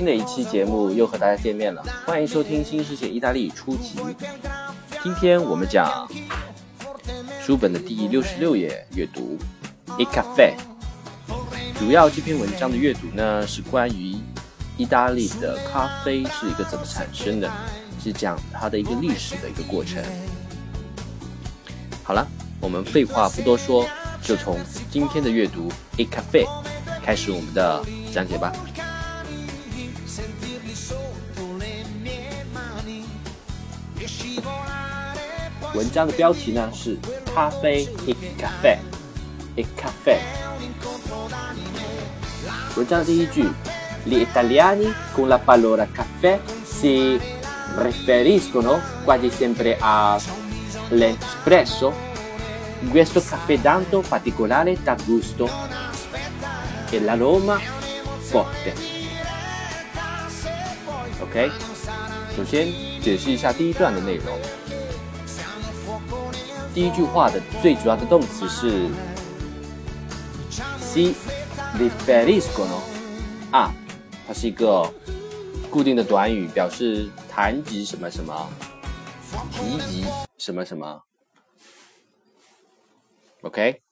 新的一期节目又和大家见面了，欢迎收听新世界意大利初级。今天我们讲书本的第六十六页阅读，Il caffè。主要这篇文章的阅读呢是关于意大利的咖啡是一个怎么产生的，是讲它的一个历史的一个过程。好了，我们废话不多说，就从今天的阅读 Il caffè 开始我们的讲解吧。文章的标题呢是咖啡 e caffè e caffè。文章的第一句，Gli italiani con la parola caffè si riferiscono quasi sempre all'espresso. Questo caffè tanto particolare da gusto e l'aroma forte. OK，首先解释一下第一段的内容。 第一句话的最主要的动词是 si riferiscono 啊，它是一个固定的短语，表示谈及什么什么，提及什么什么。OK，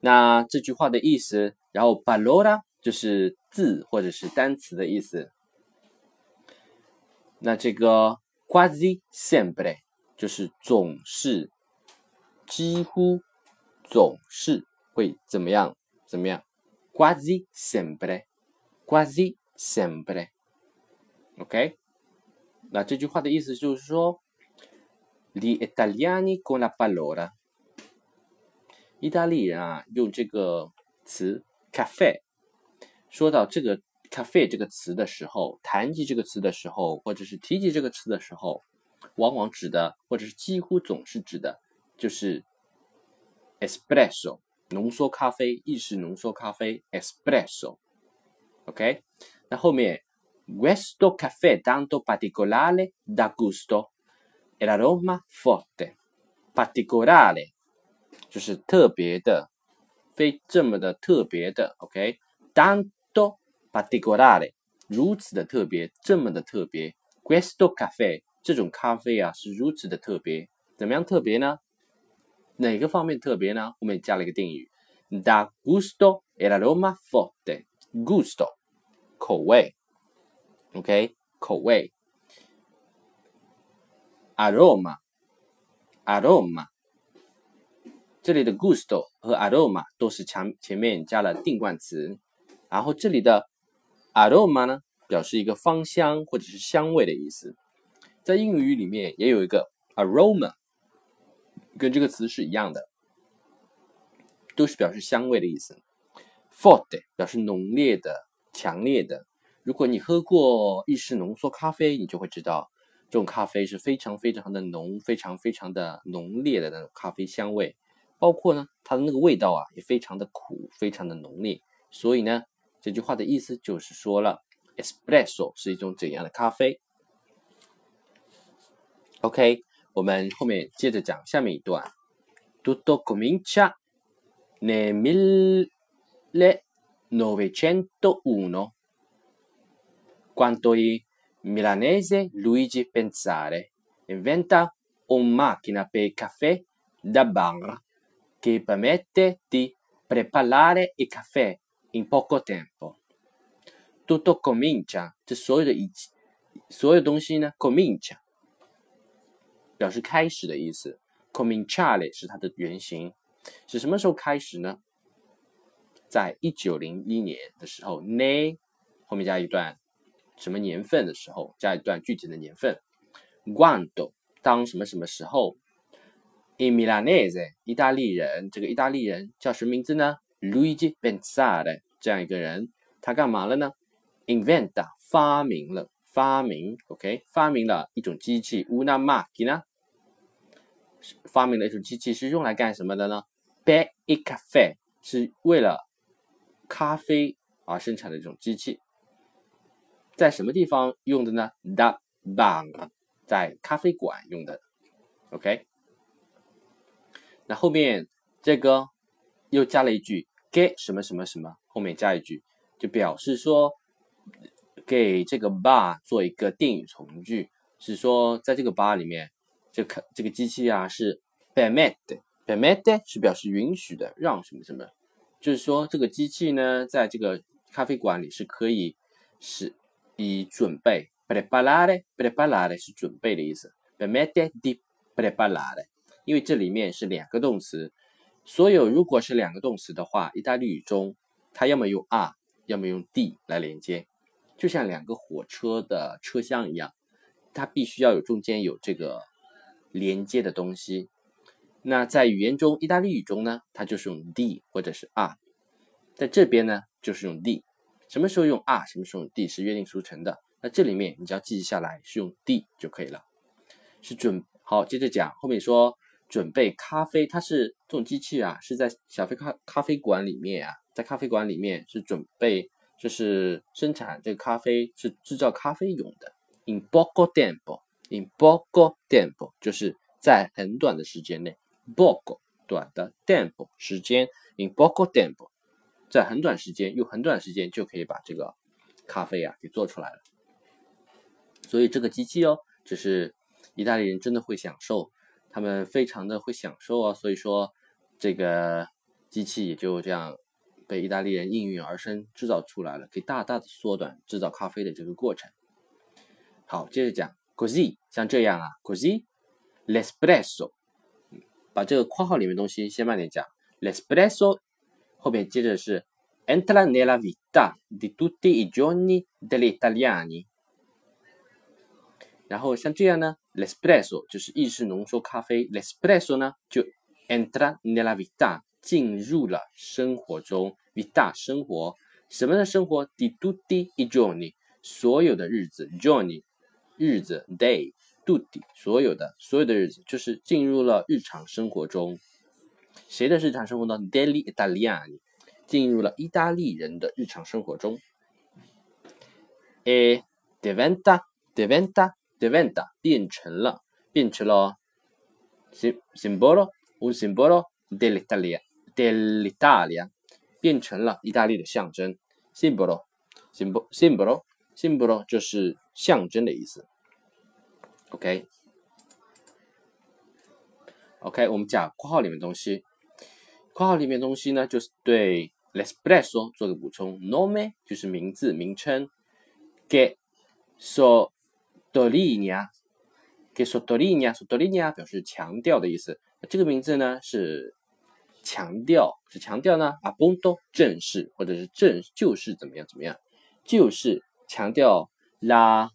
那这句话的意思，然后 parola 就是字或者是单词的意思。那这个 quasi sempre 就是总是。几乎总是会怎么样？怎么样？Quasi sempre, quasi sempre. OK，那这句话的意思就是说，gli italiani con la parola，意大利人啊，用这个词 cafe，说到这个 cafe 这个词的时候，谈及这个词的时候，或者是提及这个词的时候，往往指的，或者是几乎总是指的。就是 espresso 浓缩咖啡，意式浓缩咖啡 espresso，OK？那后面 questo caffè tanto particolare da gusto e l'aroma forte，particolare 就是特别的，非这么的特别的，OK？tanto particolare 如此的特别，这么的特别，questo caffè 这种咖啡啊是如此的特别，怎么样特别呢？哪个方面特别呢？后面加了一个定语，da gusto e l'aroma forte。gusto 口味，OK 口味。aroma aroma 这里的 gusto 和 aroma 都是前前面加了定冠词，然后这里的 aroma 呢，表示一个芳香或者是香味的意思。在英语里面也有一个 aroma。跟这个词是一样的，都是表示香味的意思。Fort 表示浓烈的、强烈的。如果你喝过意式浓缩咖啡，你就会知道，这种咖啡是非常非常的浓、非常非常的浓烈的那种咖啡香味。包括呢，它的那个味道啊，也非常的苦、非常的浓烈。所以呢，这句话的意思就是说了，Espresso 是一种怎样的咖啡？OK。我们后面接着讲下面一段。Tutto comincia nel millenovecentuno, quando il milanese Luigi Pensare inventa una macchina per caffè da bar che permette di preparare il caffè in poco tempo. Tutto comincia，这所有的一所有东西呢，comincia 表示开始的意思，cominciare 是它的原型，是什么时候开始呢？在一九零一年的时候，ne 后面加一段什么年份的时候，加一段具体的年份，quando 当什么什么时候，in Milanese 意大利人，这个意大利人叫什么名字呢？Luigi Pensare 这样一个人，他干嘛了呢？inventa 发明了，发明，OK，发明了一种机器，una macchina。发明了一种机器是用来干什么的呢？Be i cafe 是为了咖啡而生产的一种机器，在什么地方用的呢？The bar 在咖啡馆用的。OK，那后面这个又加了一句 get 什么什么什么，后面加一句，就表示说给这个 bar 做一个定语从句，是说在这个 bar 里面，这个这个机器啊是 permit，permit 是表示允许的，让什么什么，就是说这个机器呢，在这个咖啡馆里是可以是以准备 preparare，preparare 是准备的意思 permet di preparare，因为这里面是两个动词，所有如果是两个动词的话，意大利语中它要么用 are，要么用 d 来连接。就像两个火车的车厢一样，它必须要有中间有这个连接的东西。那在语言中，意大利语中呢，它就是用 d 或者是 r，在这边呢就是用 d。什么时候用 r，什么时候用 d 是约定俗成的。那这里面你只要记下来是用 d 就可以了。是准好，接着讲后面说准备咖啡，它是这种机器啊，是在小啡咖咖啡馆里面啊，在咖啡馆里面是准备。就是生产这个咖啡是制造咖啡用的。In poco In poco tempo，就是在很短的时间内。poco 短的 tempo 时间，in poco tempo，在很短时间用很短时间就可以把这个咖啡啊给做出来了。所以这个机器哦，就是意大利人真的会享受，他们非常的会享受啊。所以说这个机器也就这样。被意大利人应运而生制造出来了，可以大大的缩短制造咖啡的这个过程。好，接着讲，così 像这样啊，così，l'espresso，把这个括号里面东西先慢点讲，l'espresso 后面接着是 entra nella vita di tutti i giorni degli italiani。然后像这样呢，l'espresso 就是意式浓缩咖啡，l'espresso 呢就 entra nella vita。进入了生活中，vita 生活什么的生活？di tutti i giorni 所有的日子，giorni 日子，day tutti 所有的所有的日子就是进入了日常生活中。谁的日常生活呢？Daily Italian 进入了意大利人的日常生活中。e diventa diventa diventa 变成了变成了 simbolo un simbolo dell'Italia。dell'Italia 变成了意大利的象征 symbol 就是象征的意思。Ok ok 我们讲括号里面东西。括号里面东西呢就是对 lesbre 说做个补充。Nome 就是名字名称。Ges so dolion ges so dolion so dolion 表示强调的意思。这个名字呢是强调是强调呢 a b o n d o 正式或者是正就是怎么样怎么样就是强调 la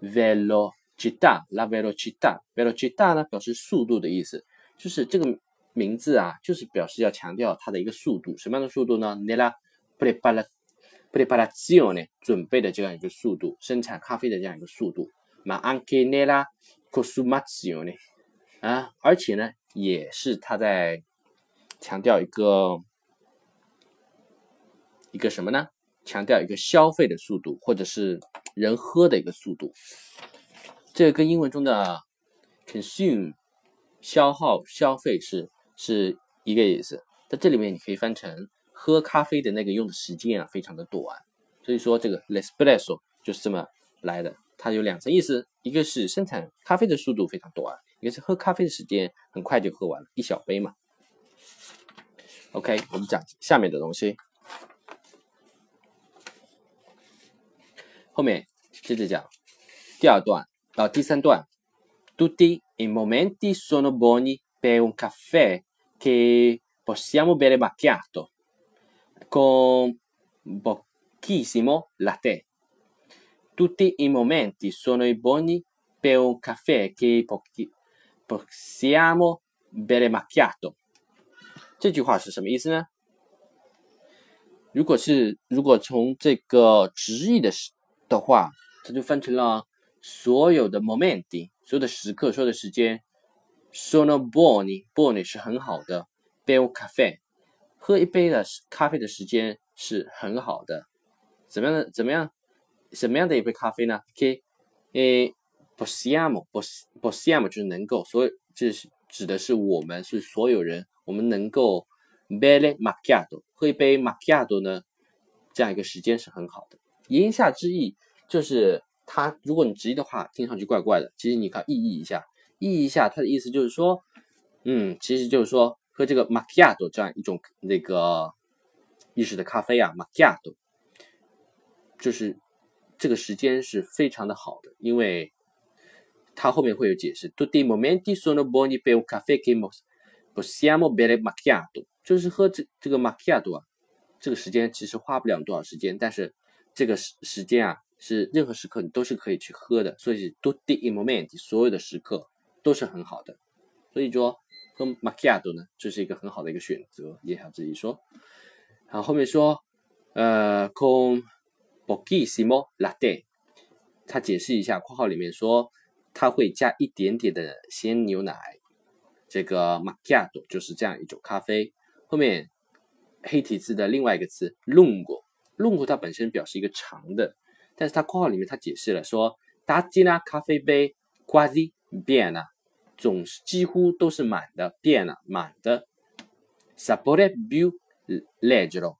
velocità，la velocità，velocità 呢表示速度的意思，就是这个名字啊，就是表示要强调它的一个速度，什么样的速度呢？nella preparazione 准备的这样一个速度，生产咖啡的这样一个速度，ma anche nella consumazione 啊，而且呢也是它在。强调一个一个什么呢？强调一个消费的速度，或者是人喝的一个速度。这个跟英文中的 consume 消耗、消费是是一个意思。在这里面，你可以翻成喝咖啡的那个用的时间啊，非常的短。所以说，这个 l'espresso 就是这么来的。它有两层意思：一个是生产咖啡的速度非常短，一个是喝咖啡的时间很快就喝完了，一小杯嘛。OK，我们讲下面的东西。后面接着讲第二段到第三段。Tutti i momenti sono buoni per un caffè che possiamo bere macchiato con pochissimo latte. Tutti i momenti sono buoni per un caffè che possiamo bere macchiato. 这句话是什么意思呢？如果是如果从这个直译的时 的话，它就翻成了所有的 momenti，所有的时刻，所有的时间。Sono buoni，buoni 是很好的。Bel caffè，喝一杯的咖啡的时间是很好的。怎么样的？怎么样？什么样的一杯咖啡呢？Che possiamo，possiamo 就是能够，所以这是指的是我们是所有人。我们能够 bere macchiato 喝一杯 macchiato 呢，这样一个时间是很好的。言下之意就是它，如果你直译的话，听上去怪怪的。其实你看意译一下，意译一下，它的意思就是说，嗯，其实就是说喝这个 macchiato 这样一种那个意式的咖啡啊，macchiato，就是这个时间是非常的好的，因为它后面会有解释。tutti momenti sono buoni per un caffè che possiamo bere macchiato，就是喝这这个 macchiato 啊，这个时间其实花不了多少时间，但是这个时时间啊。是任何时刻你都是可以去喝的，所以 tutti i momenti 所有的时刻都是很好的，所以说喝 macchiato 呢，这是一个很好的一个选择，也想自己说。然后面说，呃，con pochissimo latte，他解释一下括号里面说他会加一点点的鲜牛奶，这个 macchiato 就是这样一种咖啡。后面黑体字的另外一个词 lungo lungo 它本身表示一个长的。但是它括号里面它解释了说，大吉拉咖啡杯 quasi piena，总是几乎都是满的变了满的，sapore più leggero，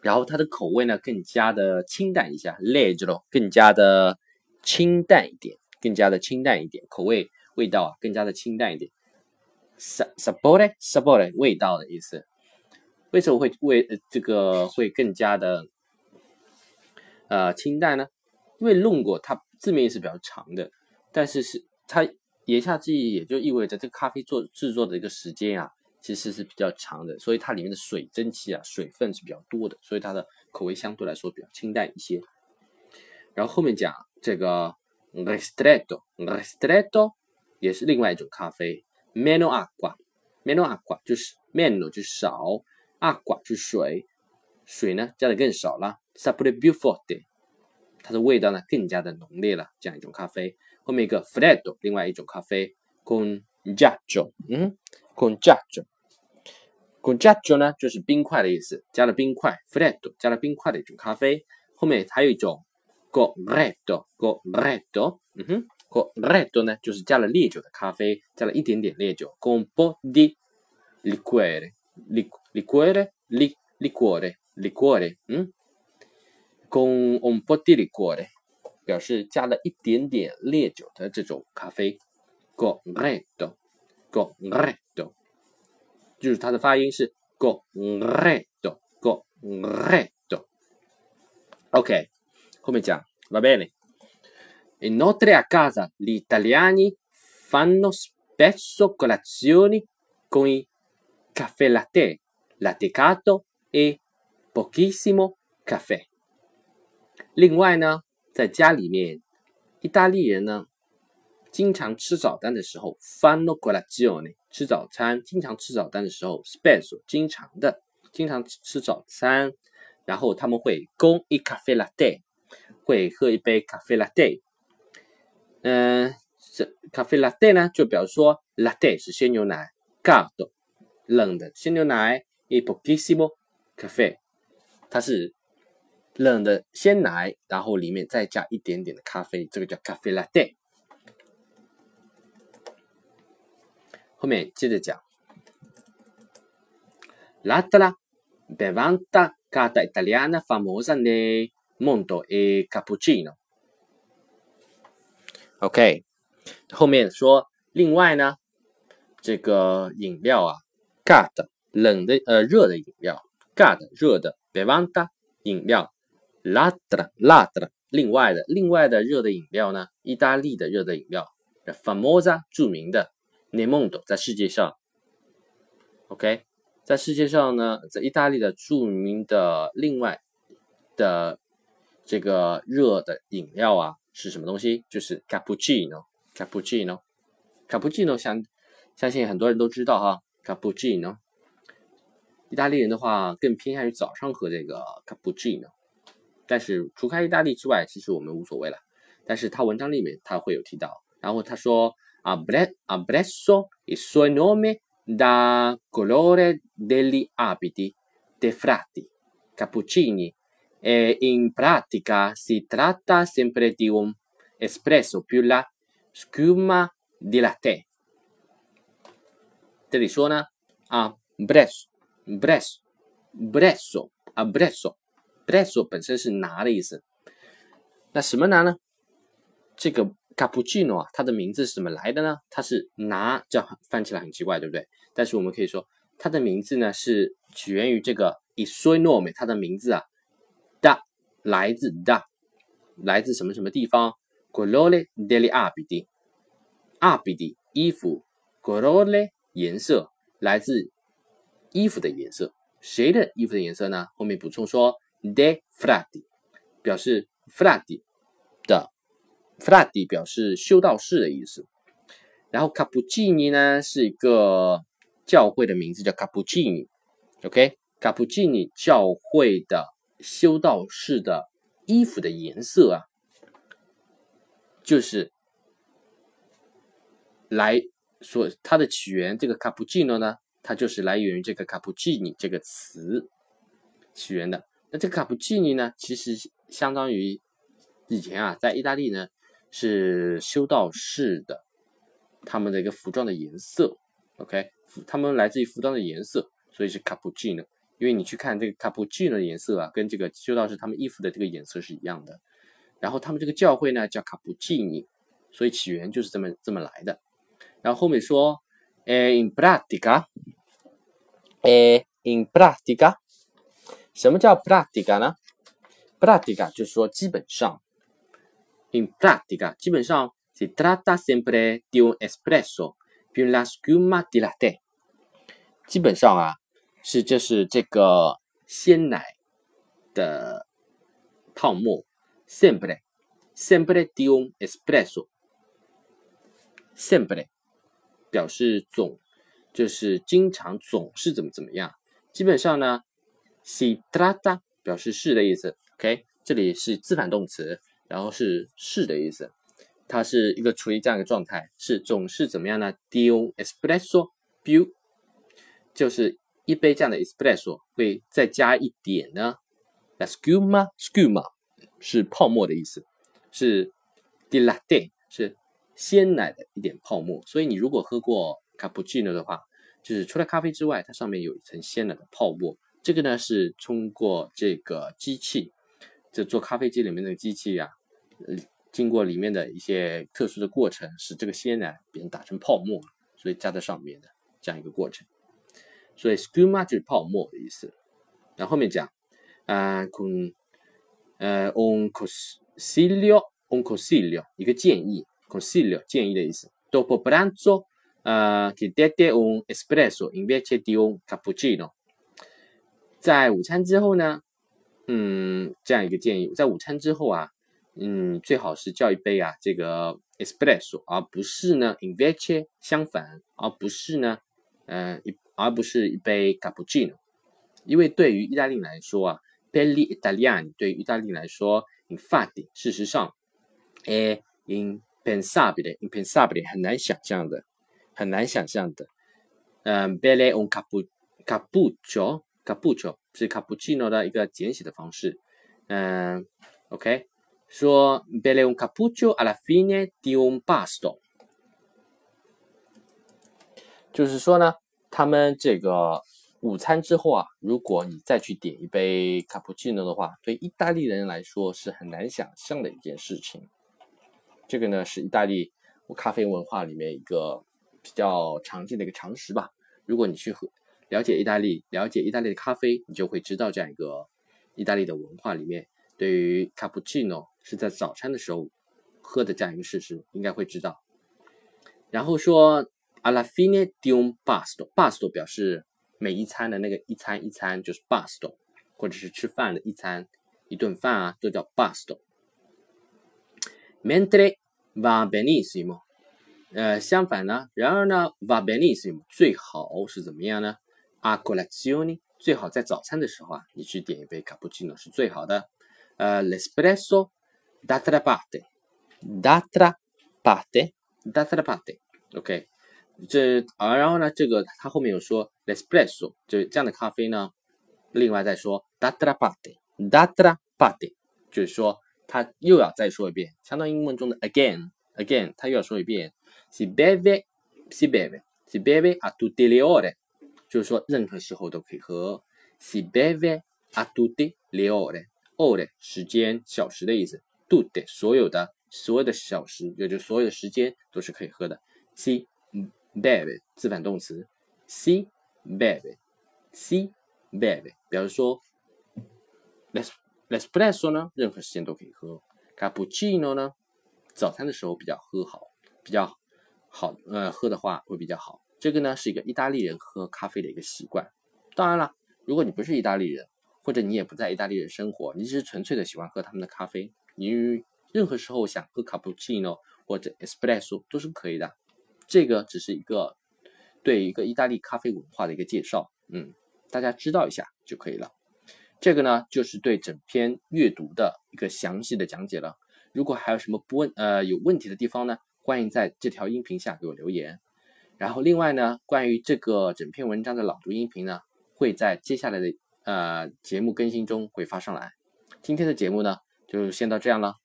然后它的口味呢更加的清淡一下，leggero 更加的清淡一点，更加的清淡一点，口味味道啊更加的清淡一点，s sapore sapore 味道的意思，为什么会味这个会更加的？呃，清淡呢？因为弄过它字面意思比较长的，但是是它言下之意也就意味着这个咖啡做制作的一个时间啊，其实是比较长的，所以它里面的水蒸气啊，水分是比较多的，所以它的口味相对来说比较清淡一些。然后后面讲这个 ristretto，ristretto 也是另外一种咖啡，meno acqua，meno acqua 就是 meno 就少，acqua 是水，水呢加的更少了。Sapore più forte，它的味道呢更加的浓烈了，这样一种咖啡。后面一个 freddo，另外一种咖啡，con ghiaccio，嗯，con ghiaccio，con ghiaccio 呢就是冰块的意思，加了冰块，freddo 加了冰块的一种咖啡。后面还有一种 corretto，corretto，嗯哼，corretto 呢就是加了烈酒的咖啡，加了一点点烈酒，con po' di liquore，liquore，liquore，嗯。con un po' di liquore，表示加了一点点烈酒的这种咖啡。corretto，corretto，就是它的发音是 corretto，corretto。OK，后面讲，va bene。Inoltre a casa gli italiani fanno spesso colazioni con i caffè latte, Latte caldo e pochissimo caffè。另外呢，在家里面，意大利人呢，经常吃早餐的时候，fanno colazione，吃早餐，经常吃早餐的时候，spesso，经常的，经常吃早餐，然后他们会 con i caffè latte，会喝一杯 caffè latte。嗯，这 caffè latte 呢，就表示说 latte 是鲜牛奶，caldo 冷的鲜牛奶，e pochissimo caffè，它是。冷的鲜奶，然后里面再加一点点的咖啡，这个叫咖啡 latte。后面接着讲，latte la bevanda carta italiana famosa nel mondo è cappuccino。OK，后面说，另外呢，这个饮料啊，carta 冷的呃热的饮料，carta 热的，bevanda 饮料。拉的拉的，另外的另外的热的饮料呢？意大利的热的饮料，famosa 著名的 n e m o n d o 在世界上，OK，在世界上呢，在意大利的著名的另外的这个热的饮料啊，是什么东西？就是 cappuccino，cappuccino，cappuccino 相相信很多人都知道哈，cappuccino，意大利人的话更偏向于早上喝这个 cappuccino。但是除开意大利之外，其实我们无所谓了。但是他文章里面他会有提到，然后他说啊，bre abresso il suo nome da colore degli abiti dei frati cappuccini e in pratica si tratta sempre di un espresso più la schiuma di latte。这里说呢啊 Bress Bresso 啊 Bresso，Bresso 本身是拿的意思。那什么拿呢？这个 Cappuccino 啊，它的名字是怎么来的呢？它是拿，这样翻起来很奇怪，对不对？但是我们可以说它的名字呢，是起源于这个 Isonome 它的名字啊，，da，来自 da，，来自什么什么地方，gorole delle Abidi，Abidi 衣服，gorole 颜色，来自。衣服的颜色。谁的衣服的颜色呢？后面补充说 de frati，表示 frati 的。Frati 表示修道士的意思，然后 Cappuccini 呢是一个教会的名字，叫 Cappuccini。OK，Cappuccini 教会的修道士的衣服的颜色啊，就是来说它的起源。这个 Cappuccino 呢，它就是来源于这个 Cappuccini 这个词起源的。那这个 Cappuccini 呢，其实相当于以前啊，在意大利呢。是修道士的，他们的一个服装的颜色，OK，他们来自于服装的颜色，所以是 Cappuccino。因为你去看这个 Cappuccino 的颜色啊，跟这个修道士他们衣服的这个颜色是一样的。然后他们这个教会呢叫 Cappuccini，所以起源就是这么这么来的。然后后面说，呃，in pratica，呃，in pratica，什么叫 pratica 呢？pratica 就是说基本上。In pratica，基本上 si tratta sempre di un espresso più la schiuma di latte。基本上啊，是就是这个鲜奶的泡沫。Sempre sempre di un espresso。Sempre 表示总，就是经常总是怎么怎么样。基本上呢，si trata 表示是的意思。OK，这里是自反动词。然后是是的意思，它是一个处于这样一个状态，是总是怎么样呢？D O espresso più，就是一杯这样的 espresso 会再加一点呢，la scuma scuma 是泡沫的意思，是 di latte 是鲜奶的一点泡沫。所以你如果喝过 cappuccino 的话，就是除了咖啡之外，它上面有一层鲜奶的泡沫。这个呢是通过这个机器。这做咖啡机里面的机器呀，呃，经过里面的一些特殊的过程，使这个鲜奶变打成泡沫，所以加在上面的这样一个过程。所以 scuma 就是泡沫的意思。然后后面讲，啊，con，呃，un consiglio，un consiglio，一个建议，consiglio 建议的意思。Dopo pranzo，呃，chiedete un espresso invece di un cappuccino。在午餐之后呢？嗯，这样一个建议，在午餐之后啊，嗯，最好是叫一杯啊，这个 espresso，而不是呢 invece，相反，而不是呢，呃，一而不是一杯 cappuccino，因为对于意大利来说啊，per gli italiani，对于意大利来说，infatti，事实上，哎，impensabile，impensabile，很难想象的，很难想象的，嗯，bere un cappuccio，cappuccio。是 cappuccino 的一个简写的方式，嗯，OK，说 bele un cappuccio alla fine di un pasto，就是说呢，他们这个午餐之后啊，如果你再去点一杯 cappuccino 的话，对意大利人来说是很难想象的一件事情。这个呢是意大利咖啡文化里面一个比较常见的一个常识吧。如果你去喝。了解意大利，了解意大利的咖啡，你就会知道这样一个意大利的文化里面，对于 cappuccino 是在早餐的时候喝的这样一个事实，应该会知道。然后说 alla fine di un pasto，pasto 表示每一餐的那个一餐一餐就是 pasto，或者是吃饭的一餐一顿饭啊，都叫 pasto。mentre va benissimo，呃，相反呢，然而呢，va benissimo 最好是怎么样呢？a colazione 最好在早餐的时候啊，你去点一杯 cappuccino 是最好的。呃，l'espresso d'altra parte，d'altra parte，d'altra parte，OK。这啊，然后呢，这个他后面有说 l'espresso 就这样的咖啡呢，另外再说 d'altra parte，d'altra parte，就是说他又要再说一遍，相当于英文中的 again，again，他又要说一遍。Si beve，si beve，si beve a tutte le ore。就是说，任何时候都可以喝。Si beve a tutte le ore，ore 时间、小时的意思。tutte 所有的所有的小时，也就所有的时间都是可以喝的。si beve 自反动词，si beve si beve 表示说，les l'espresso 呢，任何时间都可以喝，cappuccino 呢，早餐的时候比较喝好，比较好呃喝的话会比较好。这个呢是一个意大利人喝咖啡的一个习惯。当然了，如果你不是意大利人，或者你也不在意大利人生活，你只是纯粹的喜欢喝他们的咖啡，你任何时候想喝卡布奇诺或者 espresso 都是可以的。这个只是一个对一个意大利咖啡文化的一个介绍，嗯，大家知道一下就可以了。这个呢就是对整篇阅读的一个详细的讲解了。如果还有什么不问呃有问题的地方呢，欢迎在这条音频下给我留言。然后另外呢，关于这个整篇文章的朗读音频呢。会在接下来的呃节目更新中会发上来。今天的节目呢就先到这样了。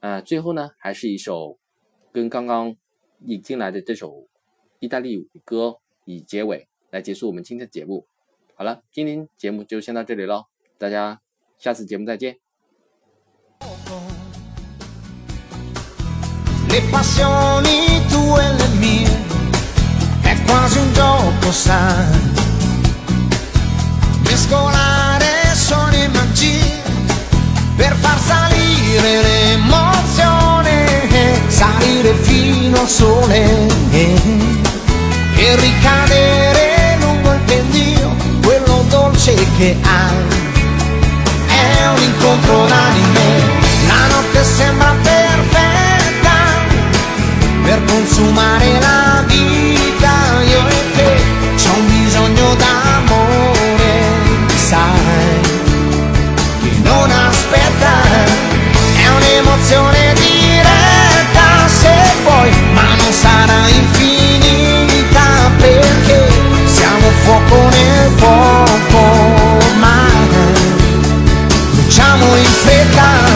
呃，最后呢还是一首跟刚刚引进来的这首意大利歌以结尾来结束我们今天的节目。好了，今天节目就先到这里喽，大家下次节目再见。Mescolare suoni e magie per far salire l'emozione, salire fino al sole. E ricadere lungo il pendio, quello dolce che ha. È un incontro d'anime, la notte sembra perfetta. per consumare la vita, io e te, c'è un bisogno d'amore sai che non aspetta, è un'emozione diretta se vuoi, ma non sarà infinita perché siamo fuoco nel fuoco, ma bruciamo in fretta